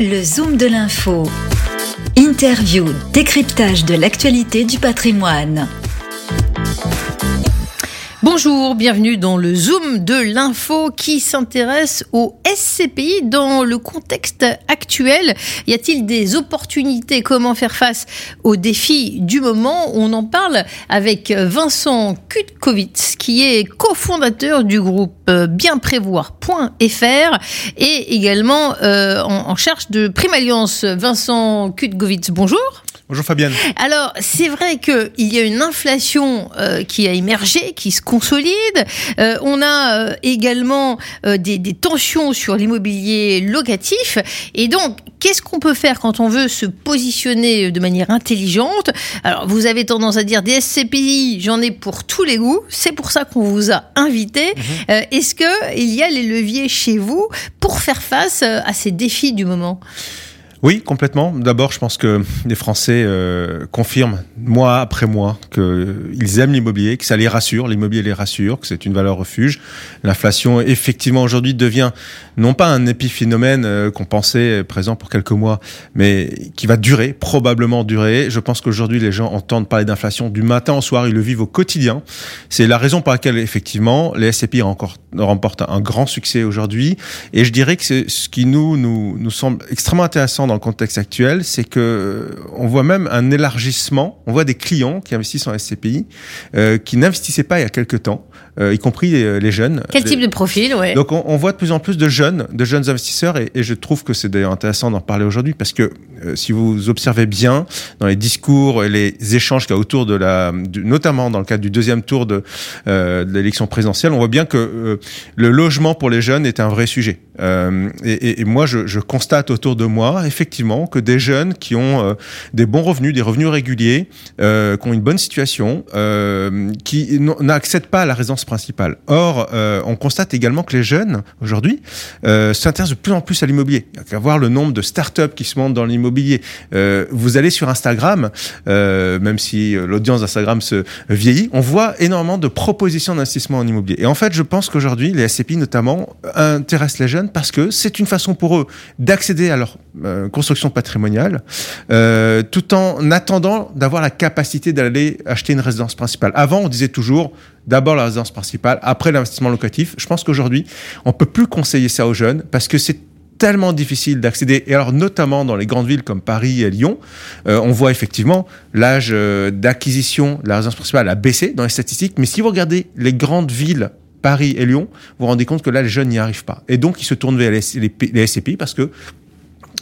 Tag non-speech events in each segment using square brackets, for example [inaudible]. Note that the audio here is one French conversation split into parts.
Le Zoom de l'info. Interview, décryptage de l'actualité du patrimoine. Bonjour, bienvenue dans le Zoom de l'info qui s'intéresse au SCPI dans le contexte actuel. Y a-t-il des opportunités? Comment faire face aux défis du moment? On en parle avec Vincent Kutkowitz qui est cofondateur du groupe bienprévoir.fr et également euh, en, charge de Prime Alliance. Vincent Kutkowitz, bonjour. Bonjour Fabienne. Alors, c'est vrai qu'il y a une inflation euh, qui a émergé, qui se consolide. Euh, on a euh, également des, des, tensions sur l'immobilier locatif. Et donc, qu'est-ce qu'on peut faire quand on veut se positionner de manière intelligente? Alors, vous avez tendance à dire des SCPI, j'en ai pour tous les goûts. C'est pour ça qu'on vous a invité. Mmh. Est-ce qu'il y a les leviers chez vous pour faire face à ces défis du moment? Oui, complètement. D'abord, je pense que les Français euh, confirment mois après mois qu'ils aiment l'immobilier, que ça les rassure, l'immobilier les rassure, que c'est une valeur refuge. L'inflation, effectivement, aujourd'hui devient non pas un épiphénomène euh, qu'on pensait présent pour quelques mois, mais qui va durer, probablement durer. Je pense qu'aujourd'hui, les gens entendent parler d'inflation du matin au soir, ils le vivent au quotidien. C'est la raison pour laquelle, effectivement, les SCPI remportent un grand succès aujourd'hui. Et je dirais que c'est ce qui nous, nous, nous semble extrêmement intéressant contexte actuel, c'est que euh, on voit même un élargissement. On voit des clients qui investissent en SCPI euh, qui n'investissaient pas il y a quelques temps, y compris les, les jeunes. Quel type de profil ouais. Donc on, on, voit de plus en plus de jeunes, de jeunes investisseurs, et, et je trouve que c'est d'ailleurs intéressant d'en parler aujourd'hui parce que euh, si vous observez bien dans les discours et les échanges qu'il y a autour de la, du, notamment dans le cadre du deuxième tour de, euh, de l'élection présidentielle, on voit bien que euh, le logement pour les jeunes est un vrai sujet. Euh, et, et, moi, je, je, constate autour de moi, effectivement, que des jeunes qui ont euh, des bons revenus, des revenus réguliers, euh, qui ont une bonne situation, qui n'accèdent pas à la résidence principale. Or, on constate également que les jeunes, aujourd'hui, s'intéressent de plus en plus à l'immobilier. Il y a qu'à voir le nombre de startups qui se montent dans l'immobilier. vous allez sur Instagram, même si l'audience d'Instagram se vieillit, on voit énormément de propositions d'investissement en immobilier. Et en fait, je pense qu'aujourd'hui, les SCPI notamment intéressent les jeunes parce que c'est une façon pour eux d'accéder à leur euh, construction patrimoniale euh, tout en attendant d'avoir la capacité d'aller acheter une résidence principale. Avant, on disait toujours d'abord la résidence principale, après l'investissement locatif. Je pense qu'aujourd'hui, on peut plus conseiller ça aux jeunes parce que c'est tellement difficile d'accéder, et alors notamment dans les grandes villes comme Paris et Lyon, euh, on voit effectivement l'âge euh, d'acquisition de la résidence principale a baissé dans les statistiques, mais si vous regardez les grandes villes Paris et Lyon, vous vous rendez compte que là, les jeunes n'y arrivent pas. Et donc, ils se tournent vers les, les, les SCPI parce que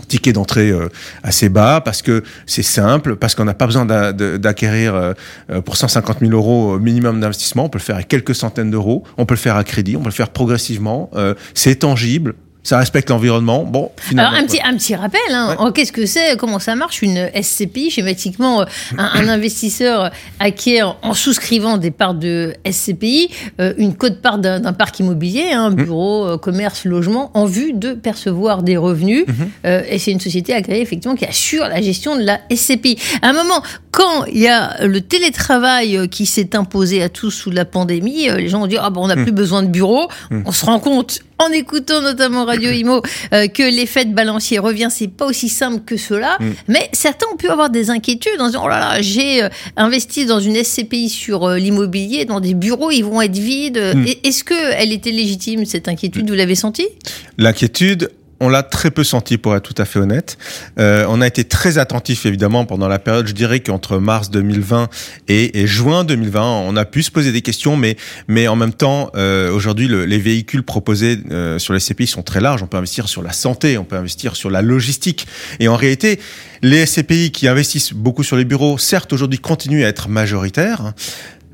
ticket d'entrée euh, assez bas parce que c'est simple, parce qu'on n'a pas besoin d'acquérir euh, pour 150 000 euros minimum d'investissement. On peut le faire avec quelques centaines d'euros. On peut le faire à crédit. On peut le faire progressivement. Euh, c'est tangible ça respecte l'environnement. Bon, finalement. Alors, un petit, un petit rappel, hein. ouais. qu'est-ce que c'est Comment ça marche Une SCPI, schématiquement, un, un, investisseur acquiert en souscrivant des parts de SCPI euh, une cote-part d'un parc immobilier, hein, mmh. bureau, euh, commerce, logement, en vue de percevoir des revenus. Mmh. Euh, et c'est une société agréée, effectivement, qui assure la gestion de la SCPI. À un moment, quand il y a le télétravail euh, qui s'est imposé à tous sous la pandémie, euh, les gens ont dit ah bon, on n'a mmh. plus besoin de bureau. On se rend compte en écoutant notamment Radio [laughs] Imo euh, que l'effet de balancier revient, c'est pas aussi simple que cela. Mm. Mais certains ont pu avoir des inquiétudes en disant oh là là, j'ai euh, investi dans une SCPI sur euh, l'immobilier, dans des bureaux, ils vont être vides. Mm. Est-ce que elle était légitime cette inquiétude Vous l'avez senti L'inquiétude, on l'a très peu senti pour être tout à fait honnête. Euh, on a été très attentif évidemment pendant la période, je dirais qu'entre mars 2020 et, et, juin 2020, on a pu se poser des questions, mais mais en même temps, euh, aujourd'hui, le, les véhicules proposés euh, sur les CPI sont très larges. On peut investir sur la santé, on peut investir sur la logistique, et en réalité, les SCPI qui investissent beaucoup sur les bureaux, certes aujourd'hui continuent à être majoritaires,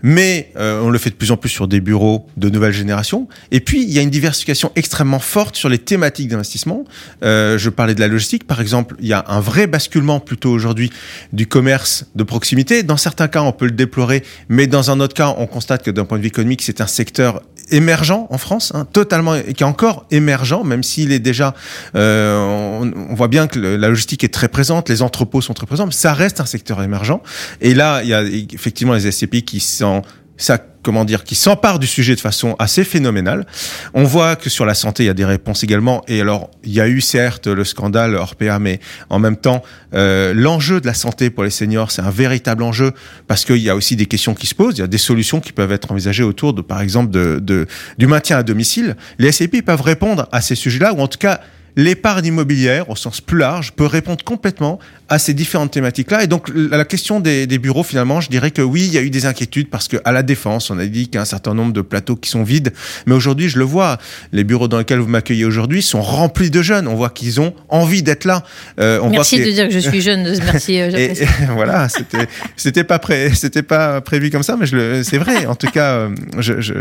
mais euh, on le fait de plus en plus sur des bureaux de nouvelle génération. Et puis, il y a une diversification extrêmement forte sur les thématiques d'investissement. Euh, je parlais de la logistique, par exemple. Il y a un vrai basculement plutôt aujourd'hui du commerce de proximité. Dans certains cas, on peut le déplorer, mais dans un autre cas, on constate que d'un point de vue économique, c'est un secteur émergent en France, hein, totalement, et qui est encore émergent, même s'il est déjà, euh, on, on, voit bien que la logistique est très présente, les entrepôts sont très présents, mais ça reste un secteur émergent. Et là, il y a effectivement les SCPI qui sont ça comment dire, qui s'empare du sujet de façon assez phénoménale. On voit que sur la santé, il y a des réponses également. Et alors, il y a eu certes le scandale Orpea, mais en même temps, euh, l'enjeu de la santé pour les seniors, c'est un véritable enjeu parce qu'il y a aussi des questions qui se posent. Il y a des solutions qui peuvent être envisagées autour de, par exemple, de, du maintien à domicile. Les SCPI peuvent répondre à ces sujets-là, ou en tout cas l'épargne immobilière, au sens plus large, peut répondre complètement à ces différentes thématiques-là. Et donc, la question des, bureaux, finalement, je dirais que oui, il y a eu des inquiétudes parce qu'à la Défense, on a dit qu'il y a un certain nombre de plateaux qui sont vides. Mais aujourd'hui, je le vois, les bureaux dans lesquels vous m'accueillez aujourd'hui sont remplis de jeunes. On voit qu'ils ont envie d'être là. Euh, on merci de dire que je suis jeune. [laughs] merci. Euh, et, [laughs] voilà, c'était c'était pas pré, c'était pas prévu comme ça, mais je c'est vrai. En tout cas, euh, je, je,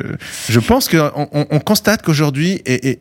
je pense qu'on on, constate qu'aujourd'hui et, et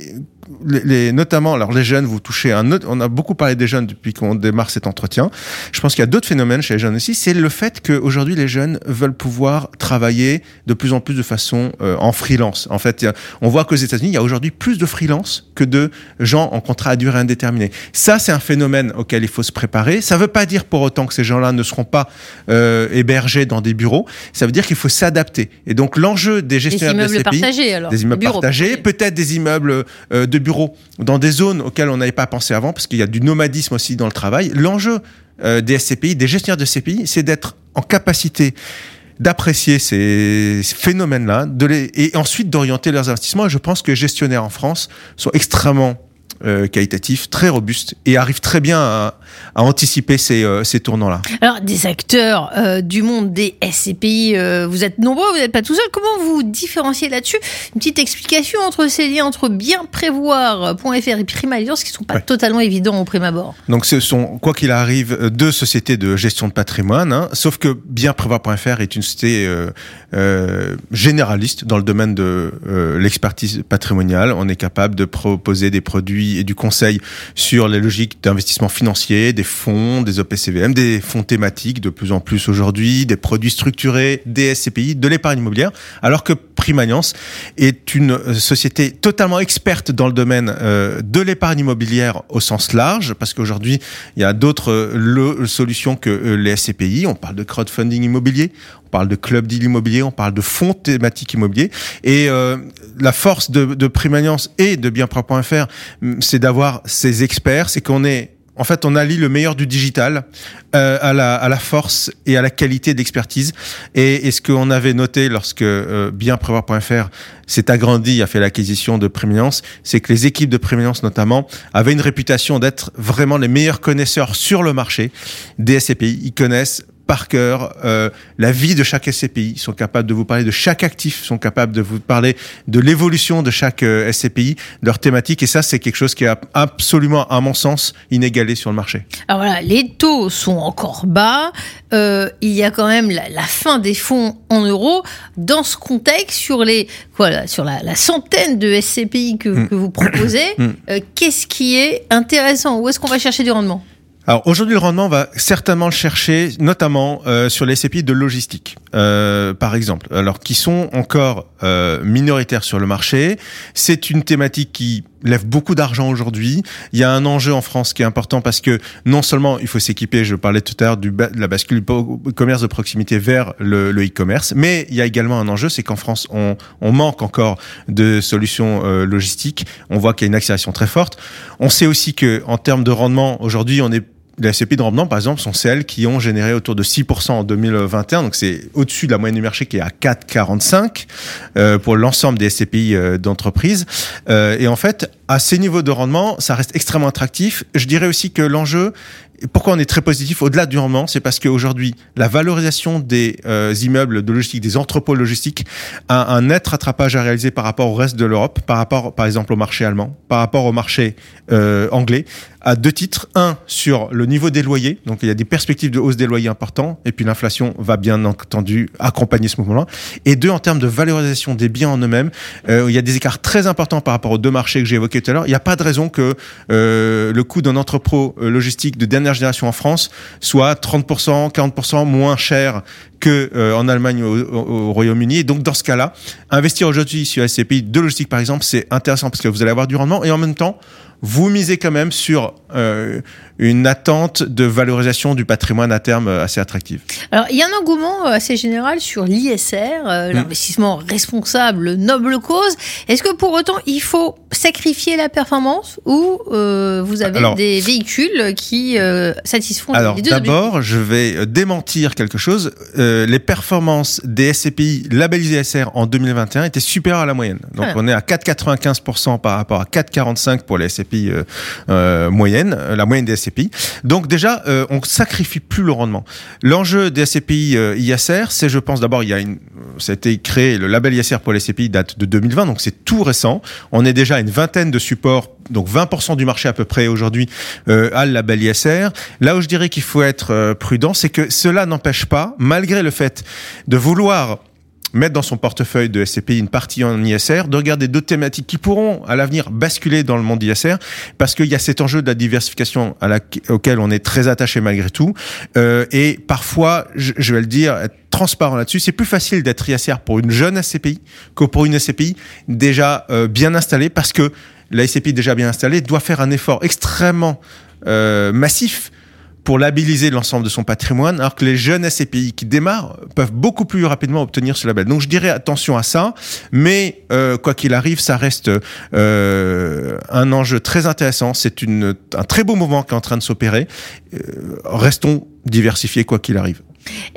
les, notamment, alors les jeunes, vous touchez un autre, on a beaucoup parlé des jeunes depuis qu'on démarre cet entretien. Je pense qu'il y a d'autres phénomènes chez les jeunes aussi. C'est le fait qu'aujourd'hui, les jeunes veulent pouvoir travailler de plus en plus de façon euh, en freelance. En fait, on voit qu'aux États-Unis, il y a aujourd'hui plus de freelance que de gens en contrat à durée indéterminée. Ça, c'est un phénomène auquel il faut se préparer. Ça ne veut pas dire pour autant que ces gens-là ne seront pas euh, hébergés dans des bureaux. Ça veut dire qu'il faut s'adapter. Et donc, l'enjeu des gestionnaires des immeubles de partagés, alors. des immeubles partagés, peut-être des immeubles euh, de bureaux dans des zones auxquelles on n'avait pas pensé avant, parce qu'il y a du nomadisme aussi dans le travail. L'enjeu euh, des SCPI, des gestionnaires de SCPI, c'est d'être en capacité d'apprécier ces phénomènes-là, et ensuite d'orienter leurs investissements. Et je pense que les gestionnaires en France sont extrêmement euh, qualitatif, très robuste et arrive très bien à, anticiper ces, euh, ces tournants-là. Alors, des acteurs euh, du monde des SCPI, vous êtes nombreux, vous n'êtes pas tout seul. Comment vous différenciez là-dessus? Une petite explication entre ces liens entre bienprévoir.fr et Prime Alliance qui ne sont pas totalement évidents au prime abord. Donc, ce sont, quoi qu'il arrive, deux sociétés de gestion de patrimoine, hein, sauf que bienprévoir.fr est une société généraliste dans le domaine de l'expertise patrimoniale. On est capable de proposer des produits et du conseil sur les logiques d'investissement financier, des fonds, des OPCVM, des fonds thématiques de plus en plus aujourd'hui, des produits structurés, des SCPI, de l'épargne immobilière, alors que Primaliance est une euh, société totalement experte dans le domaine euh, de l'épargne immobilière au sens large, parce qu'aujourd'hui, il y a d'autres euh, solutions que les SCPI. On parle de crowdfunding immobilier, on parle de club deal immobilier, on parle de fonds thématiques immobiliers. Et la force de, de Primaliance et de Bienpro.fr, c'est d'avoir ces experts, c'est qu'on est en fait, on allie le meilleur du digital euh, à, la, à la force et à la qualité d'expertise. Et, et, ce qu'on avait noté lorsque euh, bienprévoir.fr s'est agrandi, a fait l'acquisition de Préminence, c'est que les équipes de Préminence notamment avaient une réputation d'être vraiment les meilleurs connaisseurs sur le marché des SCPI. Ils connaissent par cœur euh, la vie de chaque SCPI, ils sont capables de vous parler de chaque actif, sont capables de vous parler de l'évolution de chaque euh, SCPI, de leur thématique, et ça c'est quelque chose qui est absolument, à mon sens, inégalé sur le marché. Alors voilà, les taux sont encore bas, euh, il y a quand même la, fin des fonds en euros. Dans ce contexte, sur, les, voilà, sur la, centaine de SCPI que, mm. que vous proposez, mm. qu'est-ce qui est intéressant? Où est-ce qu'on va chercher du rendement? Alors aujourd'hui, le rendement va certainement le chercher, notamment euh, sur les SCPI de logistique, euh, par exemple, alors qui sont encore euh, minoritaires sur le marché. C'est une thématique qui lève beaucoup d'argent aujourd'hui. Il y a un enjeu en France qui est important parce que non seulement il faut s'équiper, je parlais tout à l'heure du de la bascule du commerce de proximité vers le e-commerce, mais il y a également un enjeu, c'est qu'en France on, on, manque encore de solutions euh, logistiques. On voit qu'il y a une accélération très forte. On sait aussi que en termes de rendement, aujourd'hui on est les SCPI de rendement, par exemple, sont celles qui ont généré autour de 6% en 2021. Donc, c'est au-dessus de la moyenne du marché qui est à 4,45 euh, pour l'ensemble des SCPI euh, d'entreprise. Euh, et en fait, à ces niveaux de rendement, ça reste extrêmement attractif. Je dirais aussi que l'enjeu, pourquoi on est très positif au-delà du rendement, c'est parce qu'aujourd'hui, la valorisation des euh, immeubles de logistique, des entrepôts logistiques, a un net rattrapage à réaliser par rapport au reste de l'Europe, par rapport, par exemple, au marché allemand, par rapport au marché euh, anglais, à deux titres. Un, sur le niveau des loyers, donc il y a des perspectives de hausse des loyers importants, et puis l'inflation va bien entendu accompagner ce mouvement-là. Et deux, en termes de valorisation des biens en eux-mêmes, euh, il y a des écarts très importants par rapport aux deux marchés que j'ai évoqués tout à l'heure. Il n'y a pas de raison que le coût d'un entrepôt logistique de dernière génération en France soit 30%, 40% moins cher que euh, en Allemagne ou au, Royaume-Uni. Et donc dans ce cas-là, investir aujourd'hui sur SCPI de logistique par exemple, c'est intéressant parce que vous allez avoir du rendement et en même temps, vous misez quand même sur euh, une attente de valorisation du patrimoine à terme euh, assez attractive. Alors, il y a un engouement euh, assez général sur l'ISR, euh, mm. l'investissement responsable, noble cause. Est-ce que pour autant, il faut sacrifier la performance ou euh, vous avez des véhicules qui euh, satisfont alors, les deux D'abord, je vais démentir quelque chose. les performances des SCPI labellisés SR en 2021 étaient supérieures à la moyenne. Donc, ah. on est à 4,95% par rapport à 4,45% pour les SCPI moyennes, la moyenne des SCPI donc déjà, euh, on sacrifie plus le rendement. L'enjeu des SCPI euh, ISR, c'est, je pense, d'abord, il y a une, ça a été créé, le label ISR pour les SCPI date de 2020, donc c'est tout récent. On est déjà à une vingtaine de supports donc 20% du marché à peu près aujourd'hui euh, a le label ISR. Là où je dirais qu'il faut être euh, prudent, c'est que cela n'empêche pas, malgré le fait de vouloir mettre dans son portefeuille de SCPI une partie en ISR, de regarder d'autres thématiques qui pourront à l'avenir basculer dans le monde ISR, parce qu'il y a cet enjeu de la diversification auquel on est très attaché malgré tout. Euh, et parfois, je, vais le dire, transparent là-dessus, c'est plus facile d'être ISR pour une jeune SCPI que pour une SCPI déjà euh, bien installée, parce que la SCPI déjà bien installée doit faire un effort extrêmement euh, massif pour labelliser l'ensemble de son patrimoine, alors que les jeunes SCPI qui démarrent peuvent beaucoup plus rapidement obtenir ce label. Donc je dirais attention à ça, mais euh, quoi qu'il arrive, ça reste euh, un enjeu très intéressant. C'est un très beau mouvement qui est en train de s'opérer. Euh, restons diversifiés quoi qu'il arrive.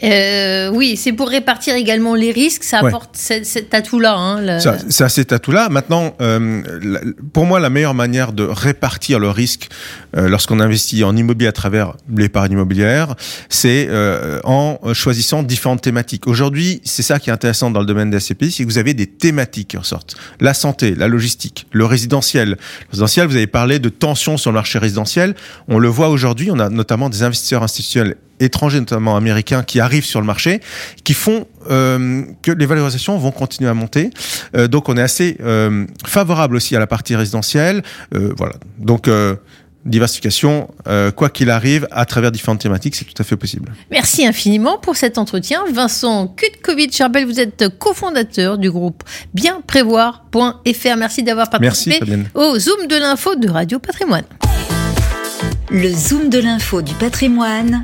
Euh, oui, c'est pour répartir également les risques. Ça apporte cet, atout-là. Hein, ça, cet atout-là. Maintenant, euh, pour moi, la meilleure manière de répartir le risque euh, lorsqu'on investit en immobilier à travers l'épargne immobilière, c'est euh, en choisissant différentes thématiques. Aujourd'hui, c'est ça qui est intéressant dans le domaine des SCPI, c'est que vous avez des thématiques qui ressortent. La santé, la logistique, le résidentiel. Le résidentiel, vous avez parlé de tensions sur le marché résidentiel. On le voit aujourd'hui, on a notamment des investisseurs institutionnels étrangers, notamment américains, qui arrivent sur le marché, qui font euh, que les valorisations vont continuer à monter. Euh, donc on est assez euh, favorable aussi à la partie résidentielle. Euh, voilà. Donc euh, diversification, euh, quoi qu'il arrive, à travers différentes thématiques, c'est tout à fait possible. Merci infiniment pour cet entretien. Vincent Kutkovic, Charbel, vous êtes cofondateur du groupe bienprévoir.fr. Merci d'avoir participé Merci, au Zoom de l'info de Radio Patrimoine. Le Zoom de l'info du patrimoine,